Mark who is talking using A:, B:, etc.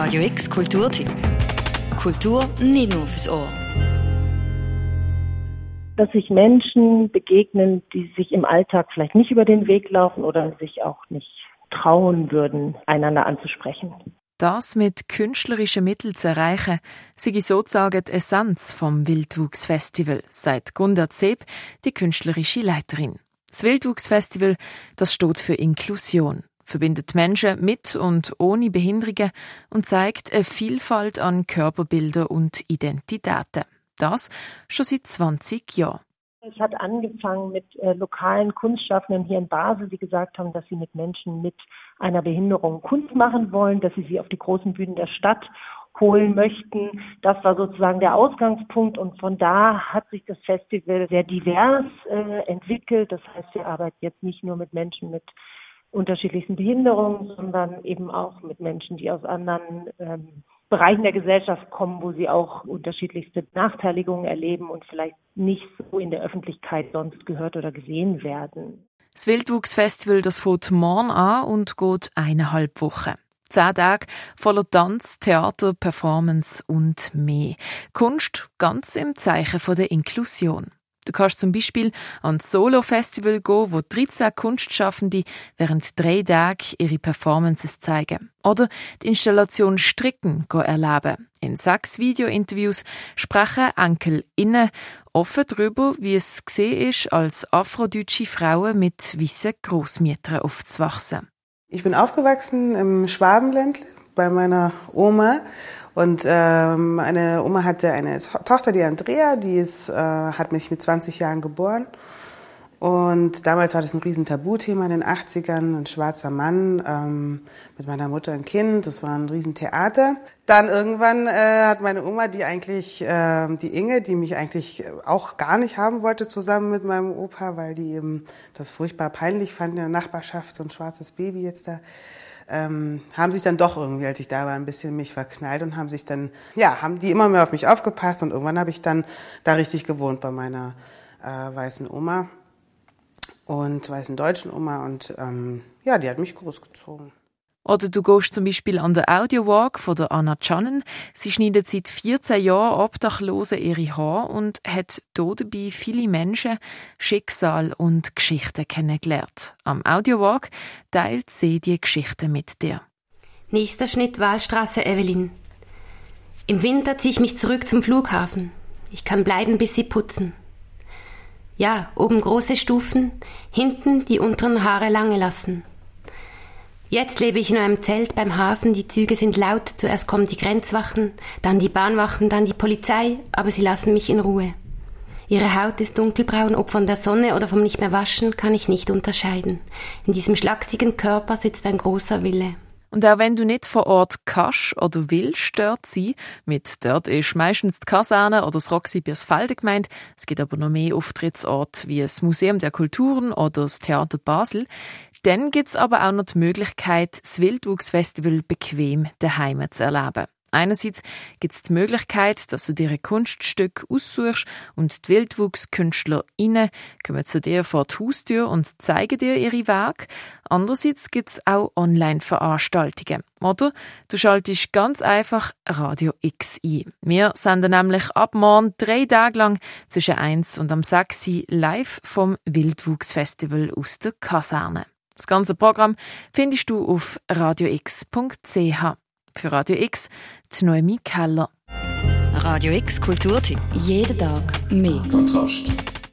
A: Radio X Kulturtipp. Kultur nicht nur fürs Ohr.
B: Dass sich Menschen begegnen, die sich im Alltag vielleicht nicht über den Weg laufen oder sich auch nicht trauen würden, einander anzusprechen.
C: Das mit künstlerischen Mitteln zu erreichen, sei sozusagen die Essenz vom Wildwuchsfestival, sagt Gunda Zeb, die künstlerische Leiterin. Das Wildwuchsfestival, das steht für Inklusion, verbindet Menschen mit und ohne Behinderungen und zeigt eine Vielfalt an Körperbildern und Identitäten. Das schon seit 20 Jahren.
B: Es hat angefangen mit äh, lokalen Kunstschaffenden hier in Basel, die gesagt haben, dass sie mit Menschen mit einer Behinderung Kunst machen wollen, dass sie sie auf die großen Bühnen der Stadt holen möchten. Das war sozusagen der Ausgangspunkt und von da hat sich das Festival sehr divers äh, entwickelt. Das heißt, wir arbeiten jetzt nicht nur mit Menschen mit unterschiedlichsten Behinderungen, sondern eben auch mit Menschen, die aus anderen ähm, Bereichen der Gesellschaft kommen, wo sie auch unterschiedlichste Benachteiligungen erleben und vielleicht nicht so in der Öffentlichkeit sonst gehört oder gesehen werden.
C: Das Wildwuchsfestival das fängt morgen an und geht eineinhalb Wochen. Zehn Tage voller Tanz, Theater, Performance und mehr. Kunst ganz im Zeichen der Inklusion. Du kannst zum Beispiel ans Solo-Festival gehen, wo 13 Kunstschaffende während drei Tagen ihre Performances zeigen. Oder die Installation Stricken erleben. In sechs Video-Interviews sprechen EnkelInnen offen darüber, wie es gesehen ist, als afrodeutsche Frauen mit weißen Großmüttern aufzuwachsen.
D: Ich bin aufgewachsen im Schwabenländle bei meiner Oma und ähm, meine Oma hatte eine Tochter, die Andrea, die ist, äh, hat mich mit 20 Jahren geboren. Und damals war das ein riesen Tabuthema in den 80ern, ein schwarzer Mann ähm, mit meiner Mutter ein Kind, das war ein riesen Theater. Dann irgendwann äh, hat meine Oma, die eigentlich, äh, die Inge, die mich eigentlich auch gar nicht haben wollte zusammen mit meinem Opa, weil die eben das furchtbar peinlich fand in der Nachbarschaft, so ein schwarzes Baby jetzt da ähm, haben sich dann doch irgendwie, als ich da war, ein bisschen mich verknallt und haben sich dann, ja, haben die immer mehr auf mich aufgepasst und irgendwann habe ich dann da richtig gewohnt bei meiner äh, weißen Oma und weißen deutschen Oma und ähm, ja, die hat mich großgezogen.
C: Oder du gehst zum Beispiel an der Audiowalk von der Anna Channen. Sie schneidet seit 14 Jahren Obdachlose ihre Haare und hat dort dabei viele Menschen, Schicksal und Geschichten kennengelernt. Am Audiowalk teilt sie die Geschichten mit dir.
E: Nächster Schnitt Wahlstraße Evelyn. Im Winter ziehe ich mich zurück zum Flughafen. Ich kann bleiben, bis sie putzen. Ja, oben große Stufen, hinten die unteren Haare lange lassen. Jetzt lebe ich in einem Zelt beim Hafen, die Züge sind laut, zuerst kommen die Grenzwachen, dann die Bahnwachen, dann die Polizei, aber sie lassen mich in Ruhe. Ihre Haut ist dunkelbraun, ob von der Sonne oder vom nicht mehr waschen, kann ich nicht unterscheiden. In diesem schlachsigen Körper sitzt ein großer Wille.
C: Und auch wenn du nicht vor Ort kannst oder willst dort sein, mit dort ist meistens die Kaserne oder das Roxy Biersfelde gemeint, es gibt aber noch mehr Auftrittsorte wie das Museum der Kulturen oder das Theater Basel, dann gibt's aber auch noch die Möglichkeit, das Wildwuchsfestival bequem daheim zu erleben. Einerseits gibt es die Möglichkeit, dass du dir ein Kunststück aussuchst und die WildwuchskünstlerInnen kommen zu dir vor die Haustür und zeigen dir ihre Werke. Andererseits gibt es auch Online-Veranstaltungen. Oder du schaltest ganz einfach Radio X ein. Wir senden nämlich ab morgen drei Tage lang zwischen 1 und am 6 live vom Wildwuchsfestival aus der Kaserne. Das ganze Programm findest du auf radiox.ch. Für Radio X, die Noemi Keller.
A: Radio X Kulturtipp. Jeden Tag mehr.
F: Kontrast.